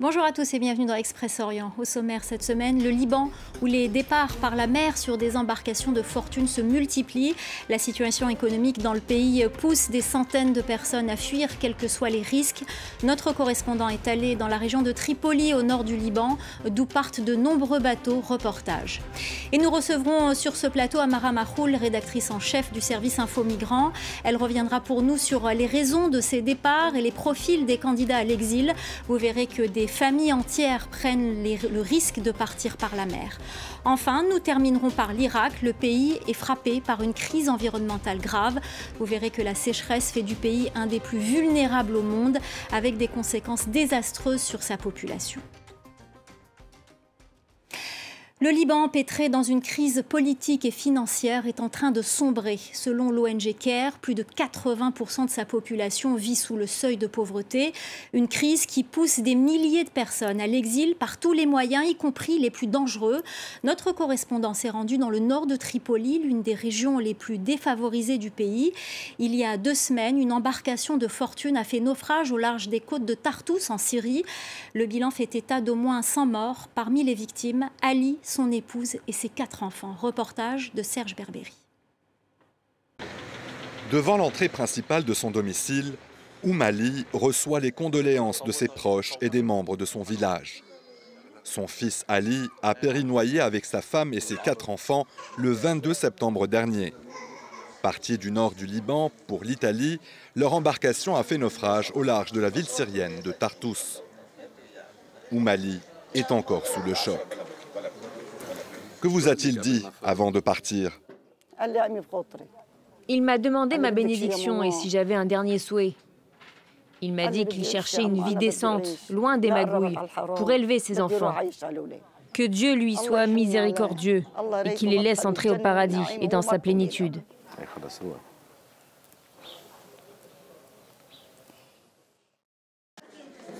Bonjour à tous et bienvenue dans Express Orient. Au sommaire cette semaine, le Liban, où les départs par la mer sur des embarcations de fortune se multiplient. La situation économique dans le pays pousse des centaines de personnes à fuir, quels que soient les risques. Notre correspondant est allé dans la région de Tripoli, au nord du Liban, d'où partent de nombreux bateaux. Reportage. Et nous recevrons sur ce plateau Amara Mahoul, rédactrice en chef du service Info Migrants. Elle reviendra pour nous sur les raisons de ces départs et les profils des candidats à l'exil. Vous verrez que des familles entières prennent le risque de partir par la mer. Enfin, nous terminerons par l'Irak. Le pays est frappé par une crise environnementale grave. Vous verrez que la sécheresse fait du pays un des plus vulnérables au monde, avec des conséquences désastreuses sur sa population. Le Liban, pétré dans une crise politique et financière, est en train de sombrer. Selon l'ONG CARE, plus de 80% de sa population vit sous le seuil de pauvreté. Une crise qui pousse des milliers de personnes à l'exil par tous les moyens, y compris les plus dangereux. Notre correspondant s'est rendu dans le nord de Tripoli, l'une des régions les plus défavorisées du pays. Il y a deux semaines, une embarcation de fortune a fait naufrage au large des côtes de Tartous en Syrie. Le bilan fait état d'au moins 100 morts. Parmi les victimes, Ali son épouse et ses quatre enfants. Reportage de Serge Berberi. Devant l'entrée principale de son domicile, Oumali reçoit les condoléances de ses proches et des membres de son village. Son fils Ali a péri noyé avec sa femme et ses quatre enfants le 22 septembre dernier. Partis du nord du Liban pour l'Italie, leur embarcation a fait naufrage au large de la ville syrienne de Tartous. Oumali est encore sous le choc. Que vous a-t-il dit avant de partir? Il m'a demandé ma bénédiction et si j'avais un dernier souhait. Il m'a dit qu'il cherchait une vie décente, loin des magouilles, pour élever ses enfants. Que Dieu lui soit miséricordieux et qu'il les laisse entrer au paradis et dans sa plénitude.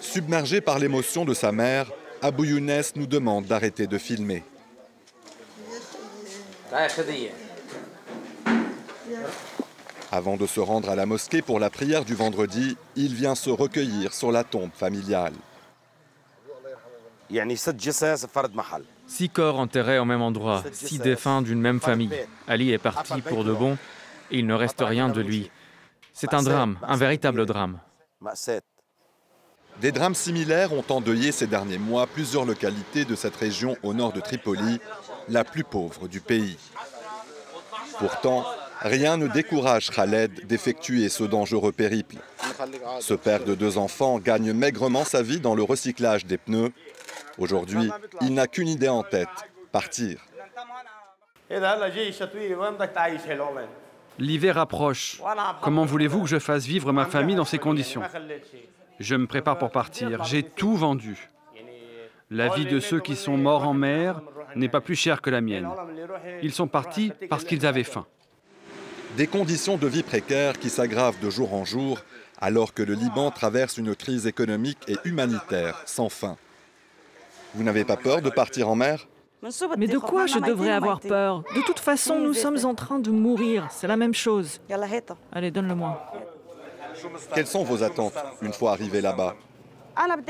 Submergé par l'émotion de sa mère, Abou Younes nous demande d'arrêter de filmer. Avant de se rendre à la mosquée pour la prière du vendredi, il vient se recueillir sur la tombe familiale. Six corps enterrés au même endroit, six défunts d'une même famille. Ali est parti pour de bon et il ne reste rien de lui. C'est un drame, un véritable drame. Des drames similaires ont endeuillé ces derniers mois plusieurs localités de cette région au nord de Tripoli, la plus pauvre du pays. Pourtant, rien ne décourage Khaled d'effectuer ce dangereux périple. Ce père de deux enfants gagne maigrement sa vie dans le recyclage des pneus. Aujourd'hui, il n'a qu'une idée en tête, partir. L'hiver approche. Comment voulez-vous que je fasse vivre ma famille dans ces conditions? Je me prépare pour partir. J'ai tout vendu. La vie de ceux qui sont morts en mer n'est pas plus chère que la mienne. Ils sont partis parce qu'ils avaient faim. Des conditions de vie précaires qui s'aggravent de jour en jour alors que le Liban traverse une crise économique et humanitaire sans fin. Vous n'avez pas peur de partir en mer? Mais de quoi je devrais avoir peur? De toute façon, nous sommes en train de mourir. C'est la même chose. Allez, donne-le-moi. Quelles sont vos attentes une fois arrivé là-bas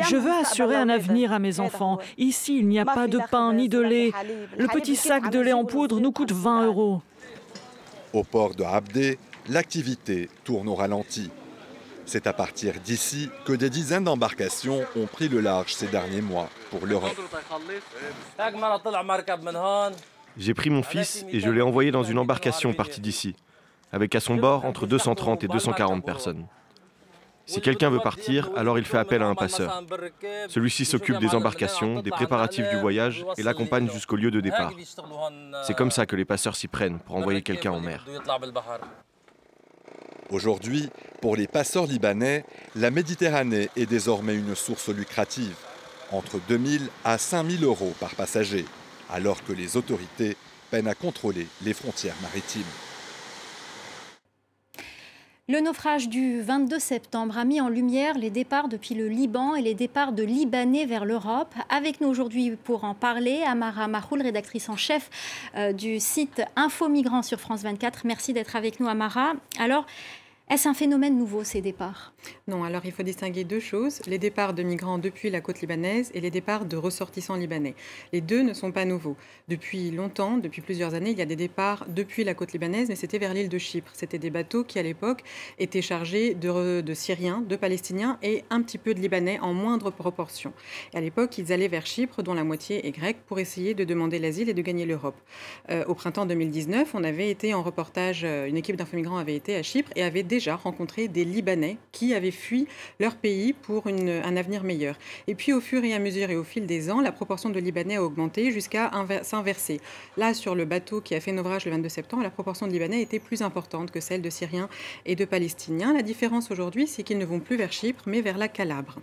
je veux assurer un avenir à mes enfants. Ici, il n'y a pas de pain ni de lait. Le petit sac de lait en poudre nous coûte 20 euros. Au port de Abdé, l'activité tourne au ralenti. C'est à partir d'ici que des dizaines d'embarcations ont pris le large ces derniers mois pour l'Europe. J'ai pris mon fils et je l'ai envoyé dans une embarcation partie d'ici, avec à son bord entre 230 et 240 personnes. Si quelqu'un veut partir, alors il fait appel à un passeur. Celui-ci s'occupe des embarcations, des préparatifs du voyage et l'accompagne jusqu'au lieu de départ. C'est comme ça que les passeurs s'y prennent pour envoyer quelqu'un en mer. Aujourd'hui, pour les passeurs libanais, la Méditerranée est désormais une source lucrative, entre 2000 à 5000 euros par passager, alors que les autorités peinent à contrôler les frontières maritimes. Le naufrage du 22 septembre a mis en lumière les départs depuis le Liban et les départs de Libanais vers l'Europe. Avec nous aujourd'hui pour en parler, Amara Mahoul, rédactrice en chef euh, du site Info Migrants sur France 24. Merci d'être avec nous, Amara. Est-ce un phénomène nouveau, ces départs? Non, alors il faut distinguer deux choses, les départs de migrants depuis la côte libanaise et les départs de ressortissants libanais. Les deux ne sont pas nouveaux. Depuis longtemps, depuis plusieurs années, il y a des départs depuis la côte libanaise, mais c'était vers l'île de Chypre. C'était des bateaux qui, à l'époque, étaient chargés de, Syriens, de Palestiniens et un petit peu de Libanais en moindre proportion. À l'époque, ils allaient vers Chypre, dont la moitié est grecque, pour essayer de demander l'asile et de gagner l'Europe. Euh, au printemps 2019, on avait été en reportage, euh, une équipe d'infomigrants avait été à Chypre et avait déjà rencontré des Libanais qui avaient fui leur pays pour un avenir meilleur. Et puis au fur et à mesure et au fil des ans, la proportion de Libanais a augmenté jusqu'à s'inverser. Là, sur le bateau qui a fait naufrage le 22 septembre, la proportion de Libanais était plus importante que celle de Syriens et de Palestiniens. La différence aujourd'hui, c'est qu'ils ne vont plus vers Chypre, mais vers la Calabre.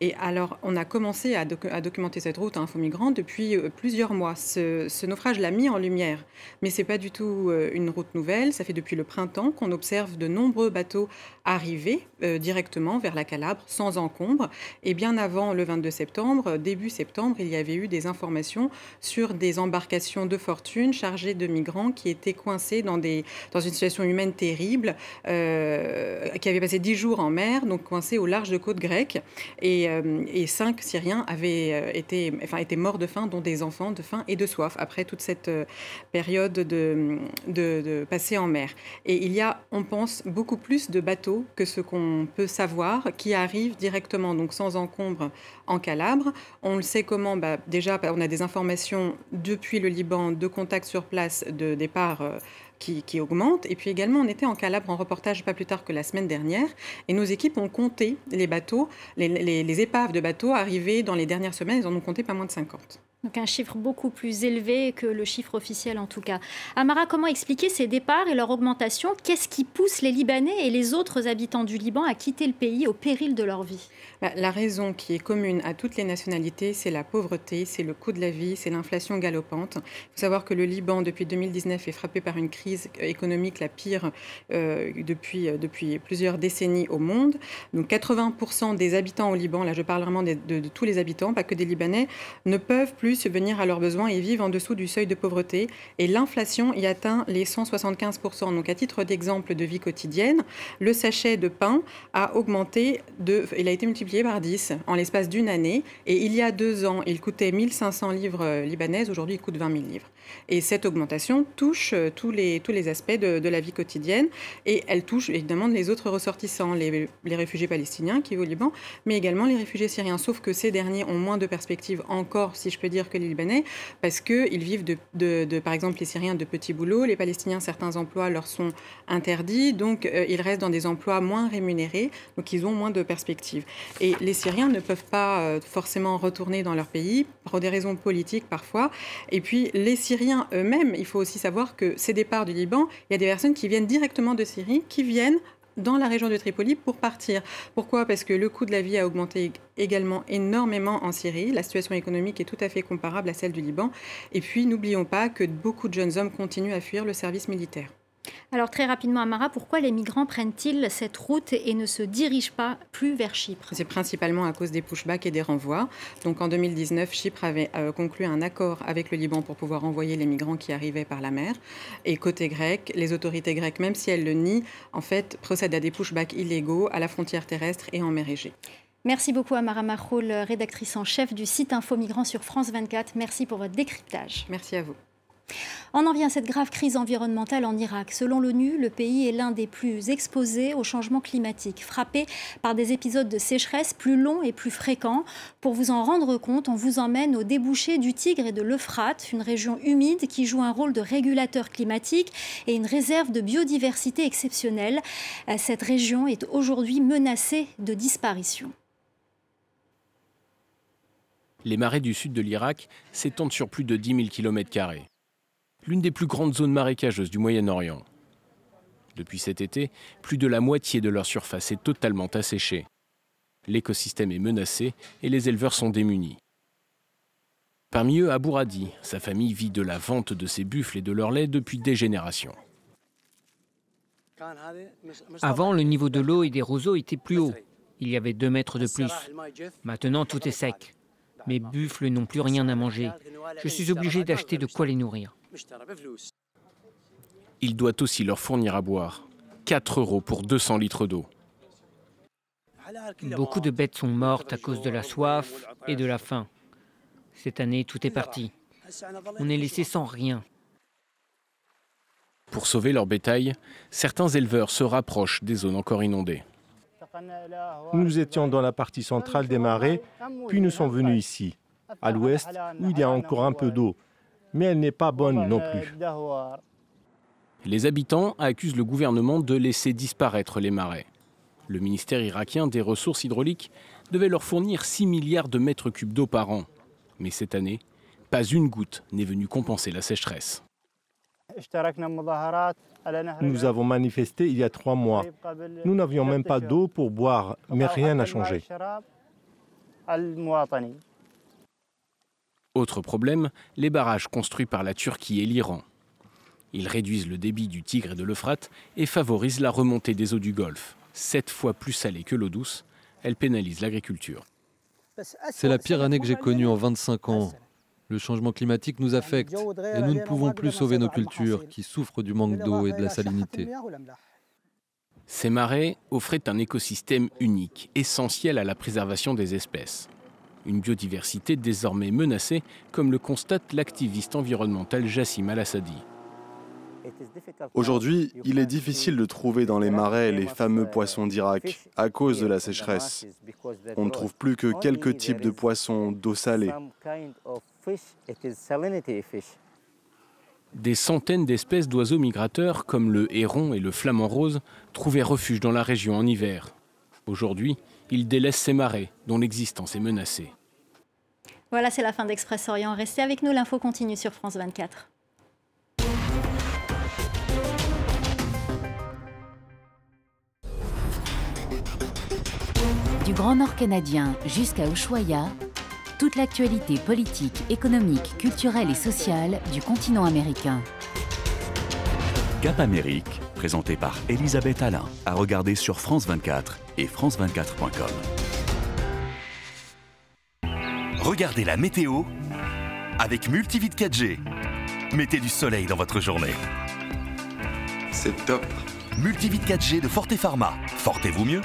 Et alors, on a commencé à, doc à documenter cette route à Infomigrants depuis euh, plusieurs mois. Ce, ce naufrage l'a mis en lumière, mais c'est pas du tout euh, une route nouvelle. Ça fait depuis le printemps qu'on observe de nombreux bateaux arriver euh, directement vers la Calabre sans encombre. Et bien avant le 22 septembre, début septembre, il y avait eu des informations sur des embarcations de fortune chargées de migrants qui étaient coincés dans, des, dans une situation humaine terrible, euh, qui avaient passé dix jours en mer, donc coincés au large de côte grecque. Et, euh, cinq Syriens avaient euh, été, enfin, étaient morts de faim, dont des enfants de faim et de soif, après toute cette euh, période de, de, de passer en mer. Et il y a, on pense, beaucoup plus de bateaux que ce qu'on peut savoir qui arrivent directement, donc sans encombre, en Calabre. On le sait comment bah, Déjà, on a des informations depuis le Liban de contacts sur place de départ. Euh, qui, qui, augmente. Et puis également, on était en Calabre en reportage pas plus tard que la semaine dernière. Et nos équipes ont compté les bateaux, les, les, épaves de bateaux arrivés dans les dernières semaines. Ils en ont compté pas moins de 50. Donc un chiffre beaucoup plus élevé que le chiffre officiel en tout cas. Amara, comment expliquer ces départs et leur augmentation? Qu'est-ce qui pousse les Libanais et les autres habitants du Liban à quitter le pays au péril de leur vie? Bah, La raison qui est commune à toutes les nationalités, c'est la pauvreté, c'est le coût de la vie, c'est l'inflation galopante. Il faut savoir que le Liban, depuis 2019, est frappé par une crise économique la pire euh, depuis, euh, depuis plusieurs décennies au monde. Donc 80% des habitants au Liban, là je parle vraiment de tous les habitants, pas que des Libanais, ne peuvent plus subvenir à leurs besoins et vivent en dessous du seuil de pauvreté. Et l'inflation y atteint les 175%. Donc à titre d'exemple de vie quotidienne, le sachet de pain a augmenté, de, il a été multiplié par 10 en l'espace d'une année. Et il y a deux ans, il coûtait 1500 livres libanaises, aujourd'hui il coûte 20 000 livres. Et cette augmentation touche tous les, tous les aspects de, la vie quotidienne et elle touche évidemment les autres ressortissants, les, les réfugiés palestiniens qui vivent au Liban, mais également les réfugiés syriens. Sauf que ces derniers ont moins de perspectives encore, si je peux dire, que les Libanais, parce qu'ils vivent, de, de, par exemple, les Syriens de petits boulots. Les Palestiniens, certains emplois leur sont interdits, donc euh, ils restent dans des emplois moins rémunérés, donc ils ont moins de perspectives. Et les Syriens ne peuvent pas euh, forcément retourner dans leur pays, pour des raisons politiques parfois. Et puis, les eux-mêmes, il faut aussi savoir que ces départs du Liban, il y a des personnes qui viennent directement de Syrie, qui viennent dans la région de Tripoli pour partir. Pourquoi? Parce que le coût de la vie a augmenté également énormément en Syrie. La situation économique est tout à fait comparable à celle du Liban. Et puis, n'oublions pas que beaucoup de jeunes hommes continuent à fuir le service militaire. Alors très rapidement, Amara, pourquoi les migrants prennent-ils cette route et ne se dirigent pas plus vers Chypre? C'est principalement à cause des pushbacks et des renvois. Donc en 2019, Chypre avait euh, conclu un accord avec le Liban pour pouvoir envoyer les migrants qui arrivaient par la mer. Et côté grec, les autorités grecques, même si elles le nient, en fait, procèdent à des pushbacks illégaux à la frontière terrestre et en mer Égée. Merci beaucoup Amara Maroul, rédactrice en chef du site Info Migrants sur France 24. Merci pour votre décryptage. Merci à vous. On en vient à cette grave crise environnementale en Irak. Selon l'ONU, le pays est l'un des plus exposés au changement climatique, frappé par des épisodes de sécheresse plus longs et plus fréquents. Pour vous en rendre compte, on vous emmène au débouché du Tigre et de l'Euphrate, une région humide qui joue un rôle de régulateur climatique et une réserve de biodiversité exceptionnelle. Cette région est aujourd'hui menacée de disparition. Les marais du sud de l'Irak s'étendent sur plus de 10 000 km l'une des plus grandes zones marécageuses du Moyen-Orient. Depuis cet été, plus de la moitié de leur surface est totalement asséchée. L'écosystème est menacé et les éleveurs sont démunis. Parmi eux, Abouradi, sa famille vit de la vente de ses buffles et de leur lait depuis des générations. Avant, le niveau de l'eau et des roseaux était plus haut. Il y avait deux mètres de plus. Maintenant, tout est sec. Mes buffles n'ont plus rien à manger. Je suis obligé d'acheter de quoi les nourrir. Il doit aussi leur fournir à boire. 4 euros pour 200 litres d'eau. Beaucoup de bêtes sont mortes à cause de la soif et de la faim. Cette année, tout est parti. On est laissé sans rien. Pour sauver leur bétail, certains éleveurs se rapprochent des zones encore inondées. Nous étions dans la partie centrale des marais, puis nous sommes venus ici, à l'ouest, où il y a encore un peu d'eau, mais elle n'est pas bonne non plus. Les habitants accusent le gouvernement de laisser disparaître les marais. Le ministère irakien des ressources hydrauliques devait leur fournir 6 milliards de mètres cubes d'eau par an. Mais cette année, pas une goutte n'est venue compenser la sécheresse. Nous avons manifesté il y a trois mois. Nous n'avions même pas d'eau pour boire, mais rien n'a changé. Autre problème, les barrages construits par la Turquie et l'Iran. Ils réduisent le débit du Tigre et de l'Euphrate et favorisent la remontée des eaux du Golfe. Sept fois plus salée que l'eau douce, elle pénalise l'agriculture. C'est la pire année que j'ai connue en 25 ans. Le changement climatique nous affecte et nous ne pouvons plus sauver nos cultures qui souffrent du manque d'eau et de la salinité. Ces marais offraient un écosystème unique, essentiel à la préservation des espèces. Une biodiversité désormais menacée, comme le constate l'activiste environnemental Jassim Al-Assadi. Aujourd'hui, il est difficile de trouver dans les marais les fameux poissons d'Irak à cause de la sécheresse. On ne trouve plus que quelques types de poissons d'eau salée. Des centaines d'espèces d'oiseaux migrateurs comme le héron et le flamant rose trouvaient refuge dans la région en hiver. Aujourd'hui, ils délaissent ces marais dont l'existence est menacée. Voilà, c'est la fin d'Express Orient. Restez avec nous, l'info continue sur France 24. Du Grand Nord canadien jusqu'à Ushuaia, toute l'actualité politique, économique, culturelle et sociale du continent américain. Cap Amérique, présenté par Elisabeth Alain, à regarder sur France 24 et France24.com. Regardez la météo avec Multivit 4G. Mettez du soleil dans votre journée. C'est top. Multivit 4G de Forte Pharma. Fortez-vous mieux